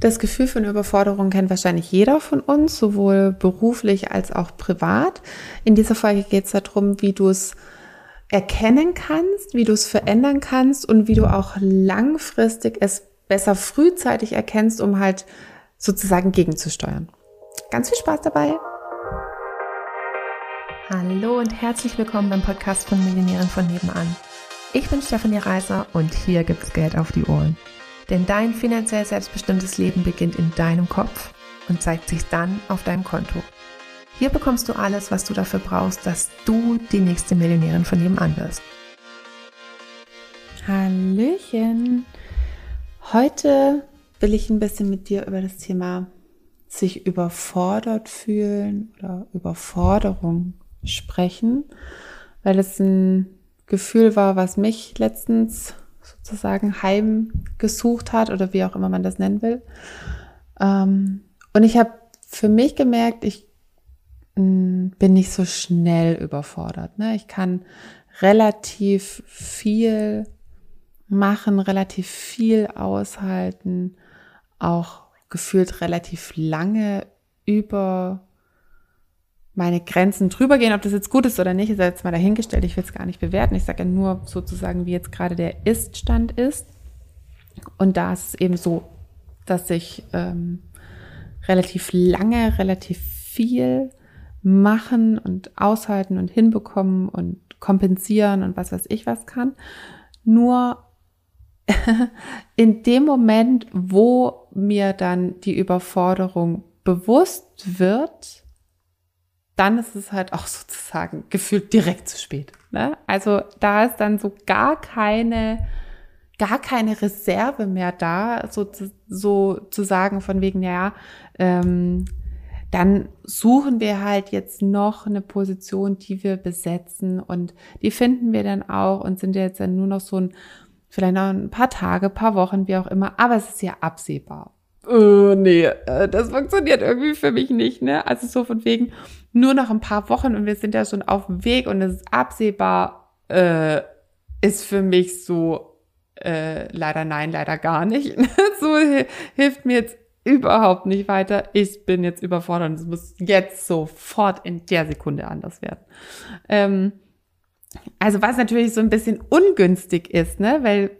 Das Gefühl von Überforderung kennt wahrscheinlich jeder von uns, sowohl beruflich als auch privat. In dieser Folge geht es darum, wie du es erkennen kannst, wie du es verändern kannst und wie du auch langfristig es besser frühzeitig erkennst, um halt sozusagen gegenzusteuern. Ganz viel Spaß dabei! Hallo und herzlich willkommen beim Podcast von Millionären von nebenan. Ich bin Stefanie Reiser und hier gibt's Geld auf die Ohren. Denn dein finanziell selbstbestimmtes Leben beginnt in deinem Kopf und zeigt sich dann auf deinem Konto. Hier bekommst du alles, was du dafür brauchst, dass du die nächste Millionärin von nebenan wirst. Hallöchen! Heute will ich ein bisschen mit dir über das Thema sich überfordert fühlen oder Überforderung sprechen, weil es ein Gefühl war, was mich letztens sozusagen heimgesucht hat oder wie auch immer man das nennen will. Ähm, und ich habe für mich gemerkt, ich mm, bin nicht so schnell überfordert. Ne? Ich kann relativ viel machen, relativ viel aushalten, auch gefühlt relativ lange über meine Grenzen drüber gehen. Ob das jetzt gut ist oder nicht, ist jetzt mal dahingestellt. Ich will es gar nicht bewerten. Ich sage ja nur sozusagen, wie jetzt gerade der Ist-Stand ist. Und da ist es eben so, dass ich ähm, relativ lange, relativ viel machen und aushalten und hinbekommen und kompensieren und was weiß ich was kann. Nur in dem Moment, wo mir dann die Überforderung bewusst wird, dann ist es halt auch sozusagen gefühlt direkt zu spät. Ne? Also da ist dann so gar keine, gar keine Reserve mehr da, so so zu sagen von wegen, ja, ähm, dann suchen wir halt jetzt noch eine Position, die wir besetzen und die finden wir dann auch und sind jetzt dann nur noch so ein, vielleicht noch ein paar Tage, paar Wochen, wie auch immer, aber es ist ja absehbar äh, nee, das funktioniert irgendwie für mich nicht, ne? Also so von wegen nur noch ein paar Wochen und wir sind ja schon auf dem Weg und es ist absehbar, äh, ist für mich so äh, leider nein, leider gar nicht. so hilft mir jetzt überhaupt nicht weiter. Ich bin jetzt überfordert und es muss jetzt sofort in der Sekunde anders werden. Ähm, also was natürlich so ein bisschen ungünstig ist, ne, weil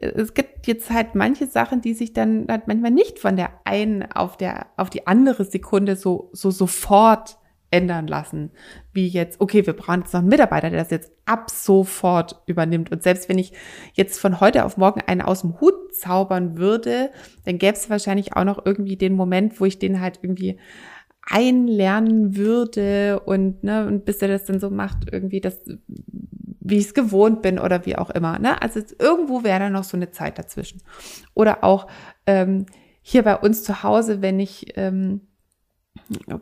es gibt jetzt halt manche Sachen, die sich dann halt manchmal nicht von der einen auf der auf die andere Sekunde so so sofort ändern lassen, wie jetzt, okay, wir brauchen jetzt noch einen Mitarbeiter, der das jetzt ab sofort übernimmt. Und selbst wenn ich jetzt von heute auf morgen einen aus dem Hut zaubern würde, dann gäbe es wahrscheinlich auch noch irgendwie den Moment, wo ich den halt irgendwie einlernen würde und, ne, und bis er das dann so macht, irgendwie das, wie ich es gewohnt bin oder wie auch immer. Ne? Also irgendwo wäre da noch so eine Zeit dazwischen. Oder auch ähm, hier bei uns zu Hause, wenn ich, ähm,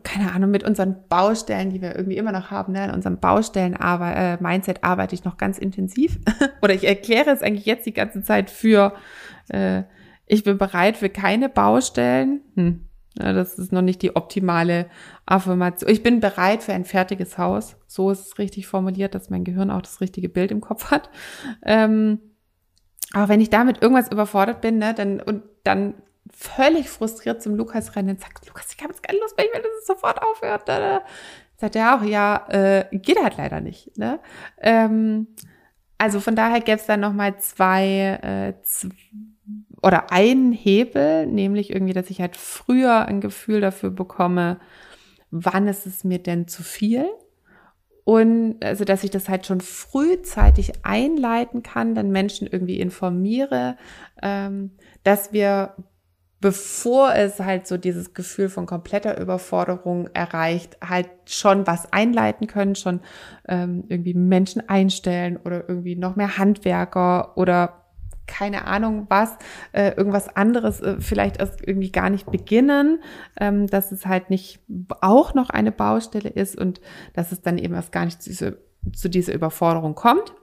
keine Ahnung, mit unseren Baustellen, die wir irgendwie immer noch haben, ne, in unserem Baustellen-Mindset äh, arbeite ich noch ganz intensiv. oder ich erkläre es eigentlich jetzt die ganze Zeit für, äh, ich bin bereit für keine Baustellen. Hm ja, das ist noch nicht die optimale Affirmation. Ich bin bereit für ein fertiges Haus. So ist es richtig formuliert, dass mein Gehirn auch das richtige Bild im Kopf hat. Ähm, aber wenn ich damit irgendwas überfordert bin, ne, dann und dann völlig frustriert zum Lukas rennen und sagt, Lukas, ich habe jetzt keine Lust mehr, ich will, dass es sofort aufhört. Da, da. Sagt er auch, ja, äh, geht halt leider nicht. Ne? Ähm, also von daher gäbe es dann nochmal zwei, äh, zwei oder ein Hebel, nämlich irgendwie, dass ich halt früher ein Gefühl dafür bekomme, wann ist es mir denn zu viel? Und also, dass ich das halt schon frühzeitig einleiten kann, dann Menschen irgendwie informiere, ähm, dass wir, bevor es halt so dieses Gefühl von kompletter Überforderung erreicht, halt schon was einleiten können, schon ähm, irgendwie Menschen einstellen oder irgendwie noch mehr Handwerker oder keine Ahnung was, äh, irgendwas anderes äh, vielleicht erst irgendwie gar nicht beginnen, ähm, dass es halt nicht auch noch eine Baustelle ist und dass es dann eben erst gar nicht zu, dieser, zu dieser Überforderung kommt.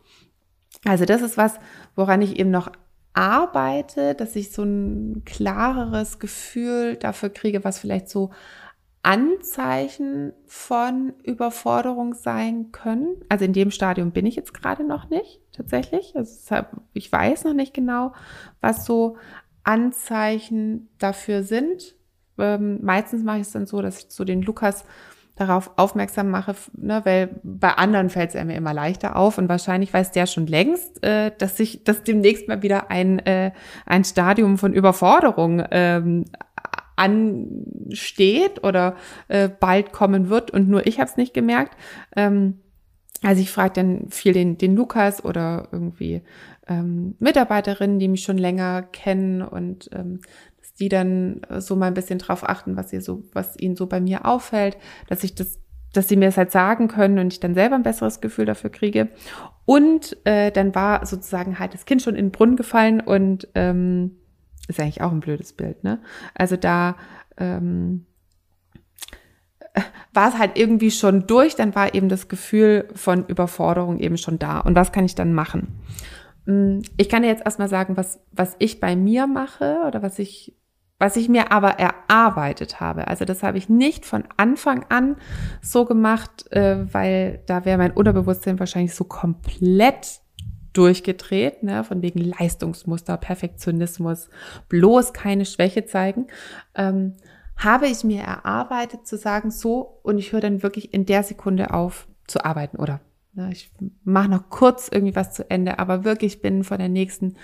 Also das ist was, woran ich eben noch arbeite, dass ich so ein klareres Gefühl dafür kriege, was vielleicht so Anzeichen von Überforderung sein können. Also in dem Stadium bin ich jetzt gerade noch nicht tatsächlich. Also ich weiß noch nicht genau, was so Anzeichen dafür sind. Ähm, meistens mache ich es dann so, dass ich so den Lukas darauf aufmerksam mache, ne, weil bei anderen fällt es mir immer leichter auf und wahrscheinlich weiß der schon längst, äh, dass sich, dass demnächst mal wieder ein äh, ein Stadium von Überforderung ähm, ansteht oder äh, bald kommen wird und nur ich habe es nicht gemerkt. Ähm, also ich frage dann viel den, den Lukas oder irgendwie ähm, Mitarbeiterinnen, die mich schon länger kennen und ähm, die dann so mal ein bisschen drauf achten, was ihr so, was ihnen so bei mir auffällt, dass ich das, dass sie mir das halt sagen können und ich dann selber ein besseres Gefühl dafür kriege. Und äh, dann war sozusagen halt das Kind schon in den Brunnen gefallen und ähm, ist eigentlich auch ein blödes Bild, ne? Also da ähm, war es halt irgendwie schon durch, dann war eben das Gefühl von Überforderung eben schon da. Und was kann ich dann machen? Mm, ich kann dir jetzt erstmal sagen, was, was ich bei mir mache oder was ich, was ich mir aber erarbeitet habe. Also das habe ich nicht von Anfang an so gemacht, äh, weil da wäre mein Unterbewusstsein wahrscheinlich so komplett durchgedreht, ne, von wegen Leistungsmuster, Perfektionismus, bloß keine Schwäche zeigen. Ähm, habe ich mir erarbeitet zu sagen, so, und ich höre dann wirklich in der Sekunde auf zu arbeiten oder ne, ich mache noch kurz irgendwie was zu Ende, aber wirklich bin von der nächsten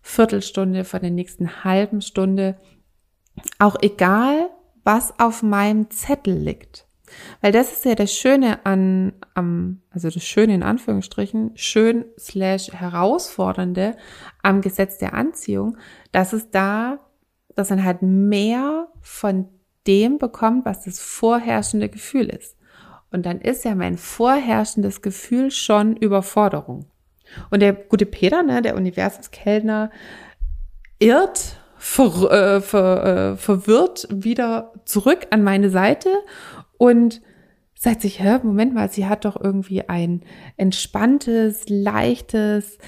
Viertelstunde, von der nächsten halben Stunde, auch egal, was auf meinem Zettel liegt. Weil das ist ja das Schöne an, am, also das Schöne in Anführungsstrichen, schön slash herausfordernde am Gesetz der Anziehung, dass es da, dass man halt mehr von dem bekommt, was das vorherrschende Gefühl ist. Und dann ist ja mein vorherrschendes Gefühl schon Überforderung. Und der gute Peter, ne, der Universumskellner, irrt ver, äh, ver, äh, verwirrt wieder zurück an meine Seite und sagt sich, hä, Moment mal, sie hat doch irgendwie ein entspanntes, leichtes,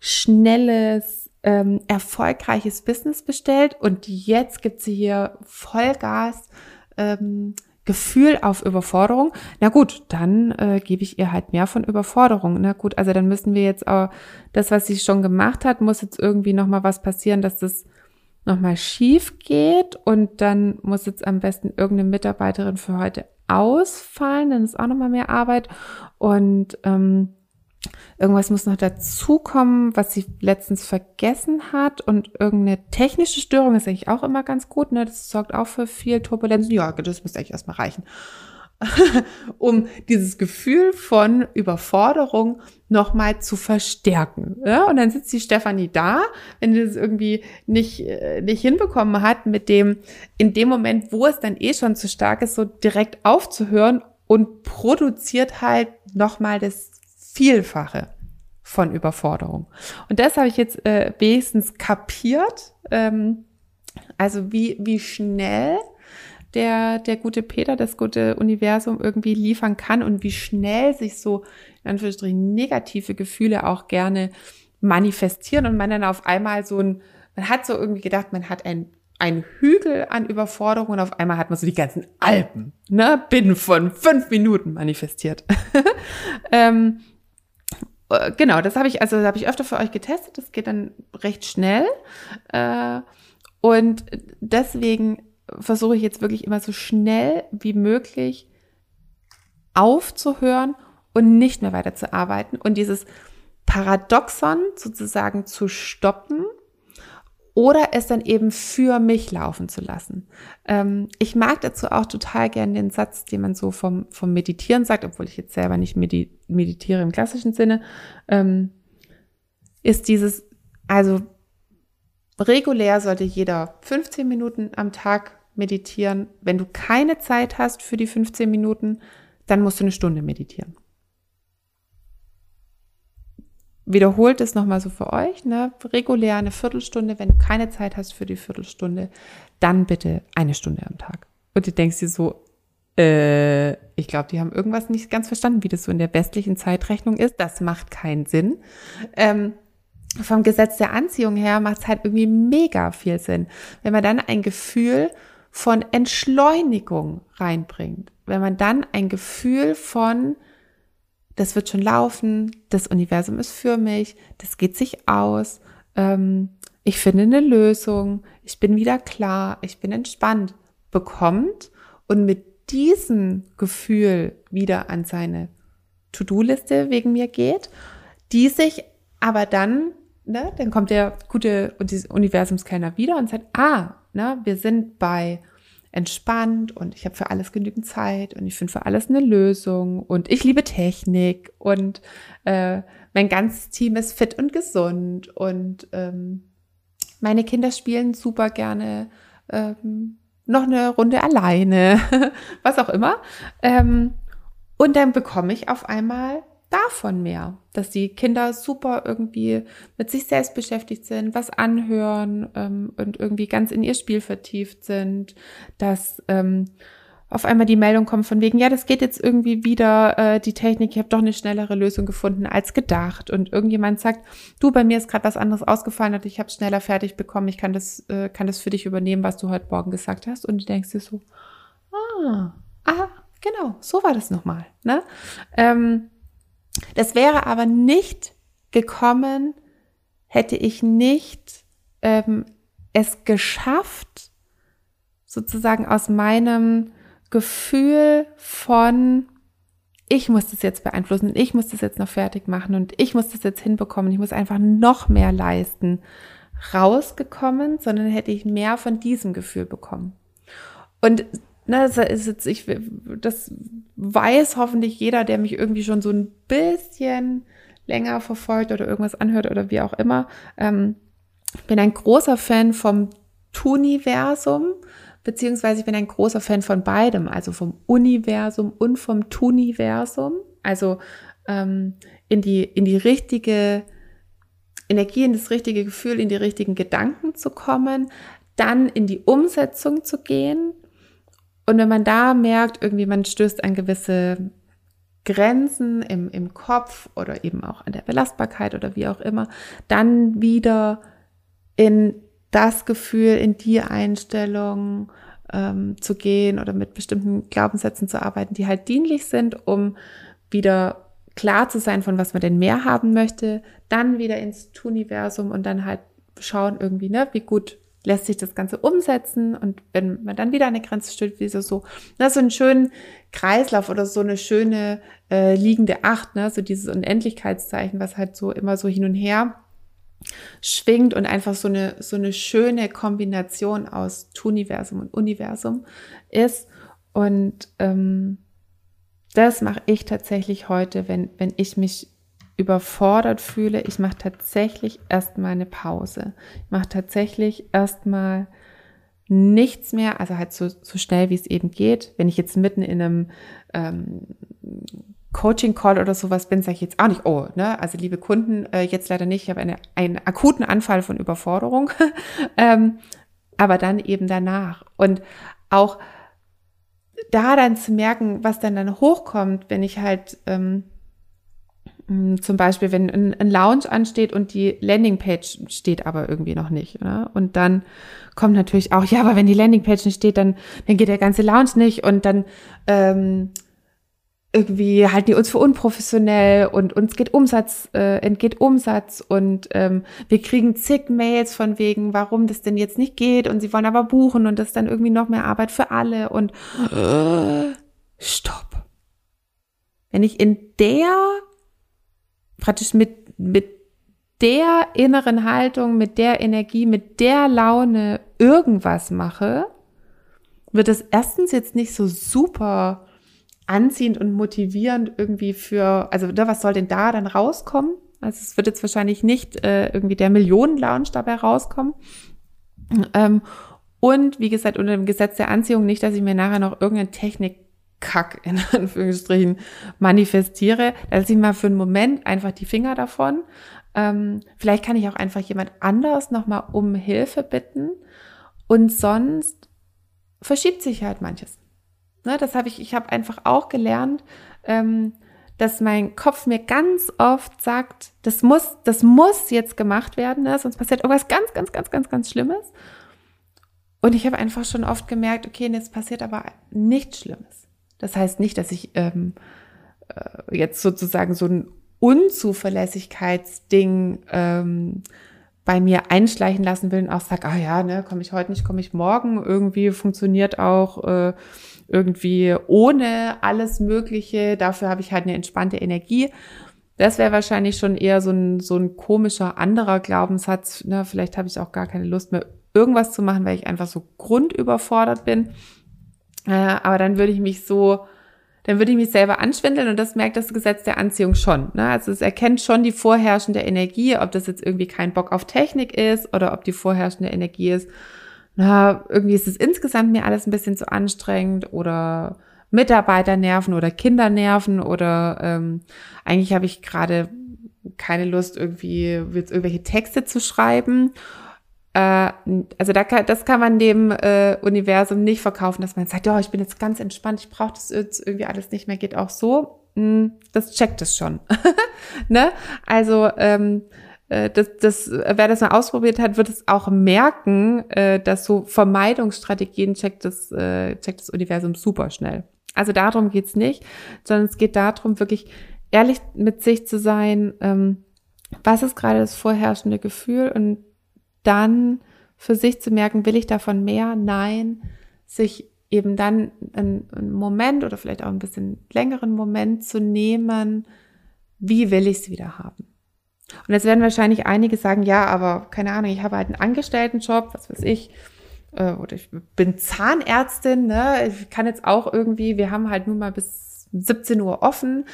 schnelles, ähm, erfolgreiches Business bestellt und jetzt gibt sie hier Vollgas ähm, Gefühl auf Überforderung. Na gut, dann äh, gebe ich ihr halt mehr von Überforderung. Na gut, also dann müssen wir jetzt auch das, was sie schon gemacht hat, muss jetzt irgendwie noch mal was passieren, dass das noch mal schief geht und dann muss jetzt am besten irgendeine Mitarbeiterin für heute ausfallen, dann ist auch noch mal mehr Arbeit und ähm, Irgendwas muss noch dazukommen, was sie letztens vergessen hat und irgendeine technische Störung ist eigentlich auch immer ganz gut. Ne? Das sorgt auch für viel Turbulenz. Ja, das müsste eigentlich erstmal reichen. um dieses Gefühl von Überforderung nochmal zu verstärken. Ja? Und dann sitzt die Stefanie da, wenn sie das irgendwie nicht, äh, nicht hinbekommen hat, mit dem, in dem Moment, wo es dann eh schon zu stark ist, so direkt aufzuhören und produziert halt nochmal das Vielfache von Überforderung. Und das habe ich jetzt äh, wenigstens kapiert. Ähm, also wie, wie schnell der, der gute Peter, das gute Universum irgendwie liefern kann und wie schnell sich so, in Anführungsstrichen, negative Gefühle auch gerne manifestieren und man dann auf einmal so ein, man hat so irgendwie gedacht, man hat ein ein Hügel an Überforderung und auf einmal hat man so die ganzen Alpen, ne, binnen von fünf Minuten manifestiert. ähm, äh, genau, das habe ich, also habe ich öfter für euch getestet. Das geht dann recht schnell. Äh, und deswegen versuche ich jetzt wirklich immer so schnell wie möglich aufzuhören und nicht mehr weiterzuarbeiten und dieses Paradoxon sozusagen zu stoppen oder es dann eben für mich laufen zu lassen. Ähm, ich mag dazu auch total gern den Satz, den man so vom, vom Meditieren sagt, obwohl ich jetzt selber nicht medi meditiere im klassischen Sinne, ähm, ist dieses, also regulär sollte jeder 15 Minuten am Tag meditieren. Wenn du keine Zeit hast für die 15 Minuten, dann musst du eine Stunde meditieren wiederholt es nochmal so für euch, ne? regulär eine Viertelstunde. Wenn du keine Zeit hast für die Viertelstunde, dann bitte eine Stunde am Tag. Und du denkst dir so, äh, ich glaube, die haben irgendwas nicht ganz verstanden, wie das so in der westlichen Zeitrechnung ist. Das macht keinen Sinn. Ähm, vom Gesetz der Anziehung her macht es halt irgendwie mega viel Sinn, wenn man dann ein Gefühl von Entschleunigung reinbringt. Wenn man dann ein Gefühl von das wird schon laufen, das Universum ist für mich, das geht sich aus. Ähm, ich finde eine Lösung, ich bin wieder klar, ich bin entspannt, bekommt und mit diesem Gefühl wieder an seine To-Do-Liste wegen mir geht, die sich aber dann, ne, dann kommt der gute Universumskenner wieder und sagt, ah, ne, wir sind bei entspannt und ich habe für alles genügend Zeit und ich finde für alles eine Lösung und ich liebe Technik und äh, mein ganzes Team ist fit und gesund und ähm, meine Kinder spielen super gerne ähm, noch eine Runde alleine, was auch immer. Ähm, und dann bekomme ich auf einmal davon mehr, dass die Kinder super irgendwie mit sich selbst beschäftigt sind, was anhören ähm, und irgendwie ganz in ihr Spiel vertieft sind, dass ähm, auf einmal die Meldung kommt von wegen, ja, das geht jetzt irgendwie wieder, äh, die Technik, ich habe doch eine schnellere Lösung gefunden als gedacht. Und irgendjemand sagt, du, bei mir ist gerade was anderes ausgefallen ich habe schneller fertig bekommen, ich kann das, äh, kann das für dich übernehmen, was du heute Morgen gesagt hast. Und du denkst dir so, ah, ah, genau, so war das nochmal. Ne? Ähm, das wäre aber nicht gekommen, hätte ich nicht ähm, es geschafft, sozusagen aus meinem Gefühl von, ich muss das jetzt beeinflussen, ich muss das jetzt noch fertig machen und ich muss das jetzt hinbekommen, ich muss einfach noch mehr leisten, rausgekommen, sondern hätte ich mehr von diesem Gefühl bekommen. Und na, das, ich, das weiß hoffentlich jeder, der mich irgendwie schon so ein bisschen länger verfolgt oder irgendwas anhört oder wie auch immer. Ähm, bin ein großer Fan vom Tuniversum, beziehungsweise ich bin ein großer Fan von beidem, also vom Universum und vom Tuniversum. Also ähm, in, die, in die richtige Energie, in das richtige Gefühl, in die richtigen Gedanken zu kommen, dann in die Umsetzung zu gehen und wenn man da merkt, irgendwie man stößt an gewisse Grenzen im, im Kopf oder eben auch an der Belastbarkeit oder wie auch immer, dann wieder in das Gefühl, in die Einstellung ähm, zu gehen oder mit bestimmten Glaubenssätzen zu arbeiten, die halt dienlich sind, um wieder klar zu sein, von was man denn mehr haben möchte, dann wieder ins Universum und dann halt schauen irgendwie, ne, wie gut lässt sich das Ganze umsetzen und wenn man dann wieder eine Grenze stellt, wie so, so, na, so einen schönen Kreislauf oder so eine schöne äh, liegende Acht, ne, so dieses Unendlichkeitszeichen, was halt so immer so hin und her schwingt und einfach so eine, so eine schöne Kombination aus Tuniversum und Universum ist. Und ähm, das mache ich tatsächlich heute, wenn, wenn ich mich überfordert fühle, ich mache tatsächlich erstmal eine Pause. Ich mache tatsächlich erstmal nichts mehr, also halt so, so schnell wie es eben geht. Wenn ich jetzt mitten in einem ähm, Coaching-Call oder sowas bin, sage ich jetzt auch nicht, oh, ne, also liebe Kunden, äh, jetzt leider nicht, ich habe eine, einen akuten Anfall von Überforderung, ähm, aber dann eben danach. Und auch da dann zu merken, was dann dann hochkommt, wenn ich halt ähm, hm, zum Beispiel, wenn ein, ein Lounge ansteht und die Landingpage steht aber irgendwie noch nicht. Ne? Und dann kommt natürlich auch, ja, aber wenn die Landingpage nicht steht, dann, dann geht der ganze Lounge nicht und dann ähm, irgendwie halten die uns für unprofessionell und uns geht Umsatz, äh, entgeht Umsatz und ähm, wir kriegen zig Mails von wegen, warum das denn jetzt nicht geht und sie wollen aber buchen und das ist dann irgendwie noch mehr Arbeit für alle und äh, stopp. Wenn ich in der praktisch mit, mit der inneren Haltung, mit der Energie, mit der Laune irgendwas mache, wird es erstens jetzt nicht so super anziehend und motivierend irgendwie für, also ne, was soll denn da dann rauskommen? Also es wird jetzt wahrscheinlich nicht äh, irgendwie der Millionen-Lounge dabei rauskommen. Ähm, und wie gesagt, unter dem Gesetz der Anziehung nicht, dass ich mir nachher noch irgendeine Technik Kack in Anführungsstrichen manifestiere, da lasse ich mal für einen Moment einfach die Finger davon. Ähm, vielleicht kann ich auch einfach jemand anders nochmal um Hilfe bitten und sonst verschiebt sich halt manches. Ne, das habe ich, ich habe einfach auch gelernt, ähm, dass mein Kopf mir ganz oft sagt, das muss, das muss jetzt gemacht werden, ne? sonst passiert irgendwas ganz, ganz, ganz, ganz, ganz Schlimmes. Und ich habe einfach schon oft gemerkt, okay, jetzt passiert aber nichts Schlimmes. Das heißt nicht, dass ich ähm, äh, jetzt sozusagen so ein Unzuverlässigkeitsding ähm, bei mir einschleichen lassen will und auch sage, ah ja, ne, komme ich heute nicht, komme ich morgen. Irgendwie funktioniert auch äh, irgendwie ohne alles Mögliche. Dafür habe ich halt eine entspannte Energie. Das wäre wahrscheinlich schon eher so ein, so ein komischer anderer Glaubenssatz. Ne? Vielleicht habe ich auch gar keine Lust mehr, irgendwas zu machen, weil ich einfach so grundüberfordert bin. Äh, aber dann würde ich mich so dann würde ich mich selber anschwindeln und das merkt das Gesetz der Anziehung schon. Ne? Also es erkennt schon die vorherrschende Energie, ob das jetzt irgendwie kein Bock auf Technik ist oder ob die vorherrschende Energie ist, na, irgendwie ist es insgesamt mir alles ein bisschen zu anstrengend oder Mitarbeiter nerven oder Kinder nerven oder ähm, eigentlich habe ich gerade keine Lust, irgendwie jetzt irgendwelche Texte zu schreiben also da kann, das kann man dem äh, Universum nicht verkaufen, dass man sagt, ja, oh, ich bin jetzt ganz entspannt, ich brauche das jetzt irgendwie alles nicht mehr, geht auch so. Hm, das checkt es schon. ne? Also ähm, äh, das, das, wer das mal ausprobiert hat, wird es auch merken, äh, dass so Vermeidungsstrategien checkt das, äh, checkt das Universum super schnell. Also darum geht's nicht, sondern es geht darum, wirklich ehrlich mit sich zu sein, ähm, was ist gerade das vorherrschende Gefühl und dann für sich zu merken, will ich davon mehr? Nein, sich eben dann einen, Moment oder vielleicht auch ein bisschen längeren Moment zu nehmen, wie will ich es wieder haben? Und jetzt werden wahrscheinlich einige sagen, ja, aber keine Ahnung, ich habe halt einen Angestelltenjob, was weiß ich, äh, oder ich bin Zahnärztin, ne? Ich kann jetzt auch irgendwie, wir haben halt nur mal bis 17 Uhr offen.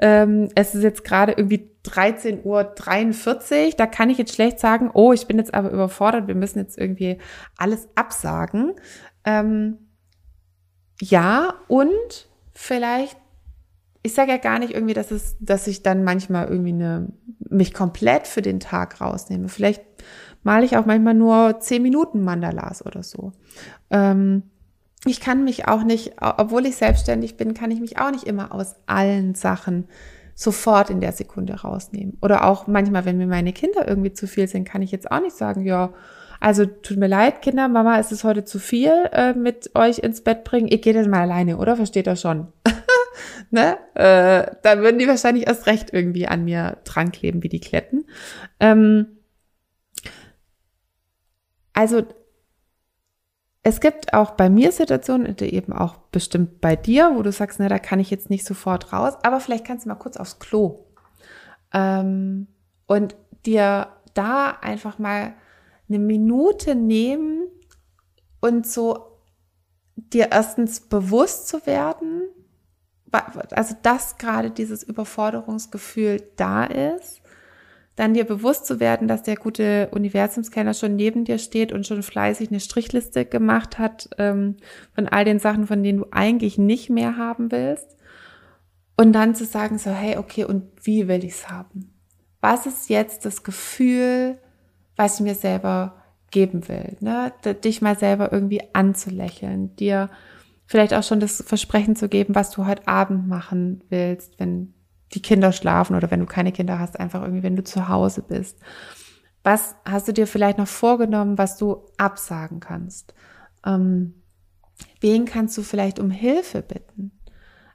Ähm, es ist jetzt gerade irgendwie 13.43 Uhr. Da kann ich jetzt schlecht sagen, oh, ich bin jetzt aber überfordert, wir müssen jetzt irgendwie alles absagen. Ähm, ja, und vielleicht, ich sage ja gar nicht irgendwie, dass es, dass ich dann manchmal irgendwie eine, mich komplett für den Tag rausnehme. Vielleicht male ich auch manchmal nur 10 Minuten Mandalas oder so. Ähm, ich kann mich auch nicht, obwohl ich selbstständig bin, kann ich mich auch nicht immer aus allen Sachen sofort in der Sekunde rausnehmen. Oder auch manchmal, wenn mir meine Kinder irgendwie zu viel sind, kann ich jetzt auch nicht sagen, ja, also tut mir leid, Kinder, Mama, es ist heute zu viel äh, mit euch ins Bett bringen. Ich gehe jetzt mal alleine, oder? Versteht ihr schon? ne? Äh, da würden die wahrscheinlich erst recht irgendwie an mir dran kleben wie die Kletten. Ähm, also es gibt auch bei mir Situationen, eben auch bestimmt bei dir, wo du sagst, na, da kann ich jetzt nicht sofort raus, aber vielleicht kannst du mal kurz aufs Klo. Ähm, und dir da einfach mal eine Minute nehmen und so dir erstens bewusst zu werden, also dass gerade dieses Überforderungsgefühl da ist dann dir bewusst zu werden, dass der gute Universumskenner schon neben dir steht und schon fleißig eine Strichliste gemacht hat ähm, von all den Sachen, von denen du eigentlich nicht mehr haben willst. Und dann zu sagen so, hey, okay, und wie will ich es haben? Was ist jetzt das Gefühl, was ich mir selber geben will? Ne? Dich mal selber irgendwie anzulächeln, dir vielleicht auch schon das Versprechen zu geben, was du heute Abend machen willst, wenn die Kinder schlafen oder wenn du keine Kinder hast, einfach irgendwie, wenn du zu Hause bist. Was hast du dir vielleicht noch vorgenommen, was du absagen kannst? Ähm, wen kannst du vielleicht um Hilfe bitten?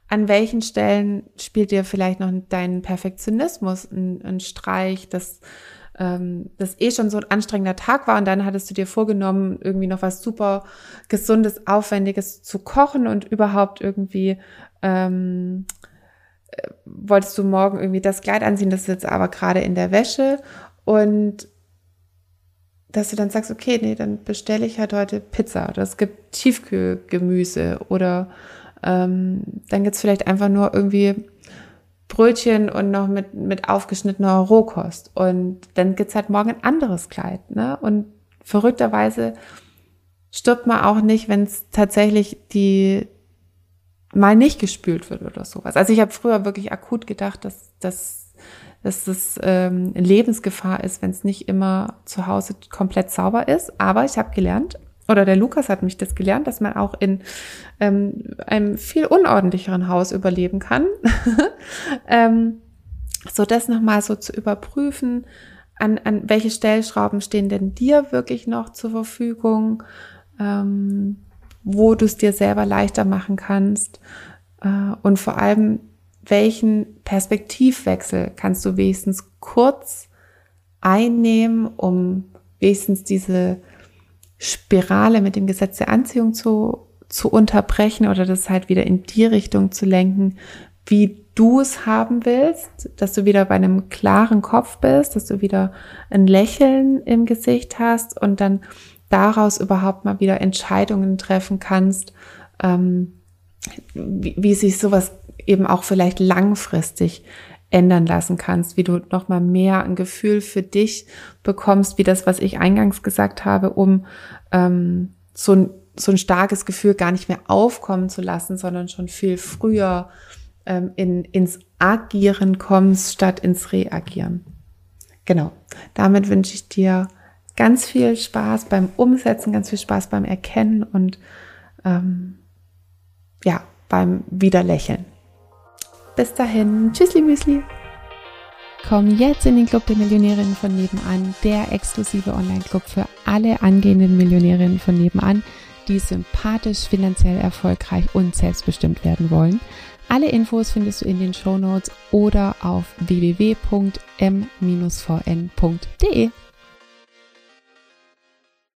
An welchen Stellen spielt dir vielleicht noch dein Perfektionismus ein, Streich, dass ähm, das eh schon so ein anstrengender Tag war und dann hattest du dir vorgenommen, irgendwie noch was super Gesundes, Aufwendiges zu kochen und überhaupt irgendwie ähm, wolltest du morgen irgendwie das Kleid anziehen, das ist jetzt aber gerade in der Wäsche und dass du dann sagst, okay, nee, dann bestelle ich halt heute Pizza oder es gibt Tiefkühlgemüse oder ähm, dann gibt's vielleicht einfach nur irgendwie Brötchen und noch mit, mit aufgeschnittener Rohkost und dann gibt's halt morgen ein anderes Kleid, ne? Und verrückterweise stirbt man auch nicht, wenn es tatsächlich die, mal nicht gespült wird oder sowas. Also ich habe früher wirklich akut gedacht, dass, dass, dass das ähm, Lebensgefahr ist, wenn es nicht immer zu Hause komplett sauber ist. Aber ich habe gelernt, oder der Lukas hat mich das gelernt, dass man auch in ähm, einem viel unordentlicheren Haus überleben kann. ähm, so das nochmal so zu überprüfen, an, an welche Stellschrauben stehen denn dir wirklich noch zur Verfügung. Ähm, wo du es dir selber leichter machen kannst. Äh, und vor allem, welchen Perspektivwechsel kannst du wenigstens kurz einnehmen, um wenigstens diese Spirale mit dem Gesetz der Anziehung zu, zu unterbrechen oder das halt wieder in die Richtung zu lenken, wie du es haben willst, dass du wieder bei einem klaren Kopf bist, dass du wieder ein Lächeln im Gesicht hast und dann daraus überhaupt mal wieder Entscheidungen treffen kannst, ähm, wie, wie sich sowas eben auch vielleicht langfristig ändern lassen kannst, wie du noch mal mehr ein Gefühl für dich bekommst, wie das, was ich eingangs gesagt habe, um ähm, so, ein, so ein starkes Gefühl gar nicht mehr aufkommen zu lassen, sondern schon viel früher ähm, in, ins Agieren kommst, statt ins Reagieren. Genau. Damit wünsche ich dir ganz viel Spaß beim Umsetzen, ganz viel Spaß beim Erkennen und ähm, ja, beim Wiederlächeln. Bis dahin. Tschüssli Müsli. Komm jetzt in den Club der Millionärinnen von nebenan, der exklusive Online-Club für alle angehenden Millionärinnen von nebenan, die sympathisch, finanziell erfolgreich und selbstbestimmt werden wollen. Alle Infos findest du in den Show Notes oder auf www.m-vn.de.